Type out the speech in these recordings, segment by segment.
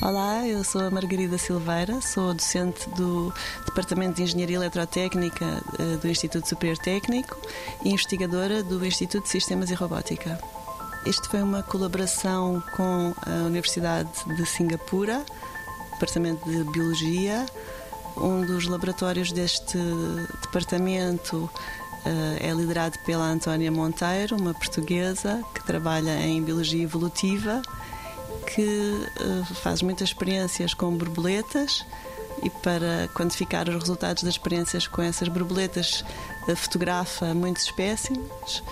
Olá, eu sou a Margarida Silveira, sou docente do Departamento de Engenharia Eletrotécnica eh, do Instituto Superior Técnico e investigadora do Instituto de Sistemas e Robótica. Isto foi uma colaboração com a Universidade de Singapura, Departamento de Biologia. Um dos laboratórios deste departamento eh, é liderado pela Antónia Monteiro, uma portuguesa que trabalha em Biologia Evolutiva que uh, faz muitas experiências com borboletas e para quantificar os resultados das experiências com essas borboletas uh, fotografa muitos espécimes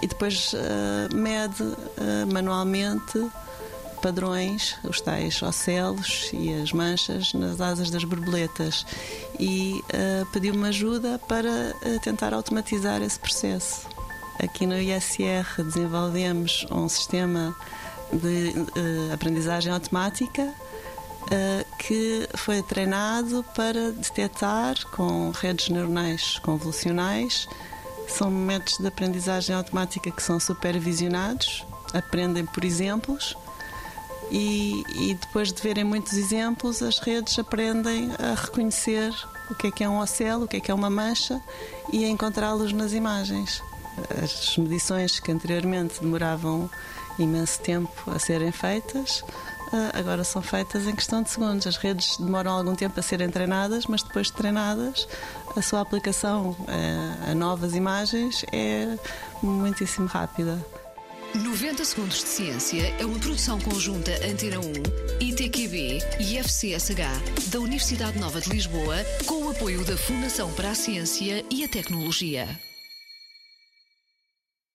e depois uh, mede manualmente padrões, os tais ocelos e as manchas nas asas das borboletas e pediu-me ajuda para tentar automatizar esse processo. Aqui no ISR desenvolvemos um sistema de uh, aprendizagem automática uh, que foi treinado para detectar com redes neuronais convolucionais. São métodos de aprendizagem automática que são supervisionados, aprendem por exemplos. E, e, depois de verem muitos exemplos, as redes aprendem a reconhecer o que é que é um ocelo, o que é que é uma mancha e a encontrá-los nas imagens. As medições que anteriormente demoravam imenso tempo a serem feitas, ah, agora são feitas em questão de segundos. As redes demoram algum tempo a serem treinadas, mas depois de treinadas, a sua aplicação ah, a novas imagens é muitíssimo rápida. 90 Segundos de Ciência é uma produção conjunta Antena 1, ITQB e FCSH da Universidade Nova de Lisboa, com o apoio da Fundação para a Ciência e a Tecnologia.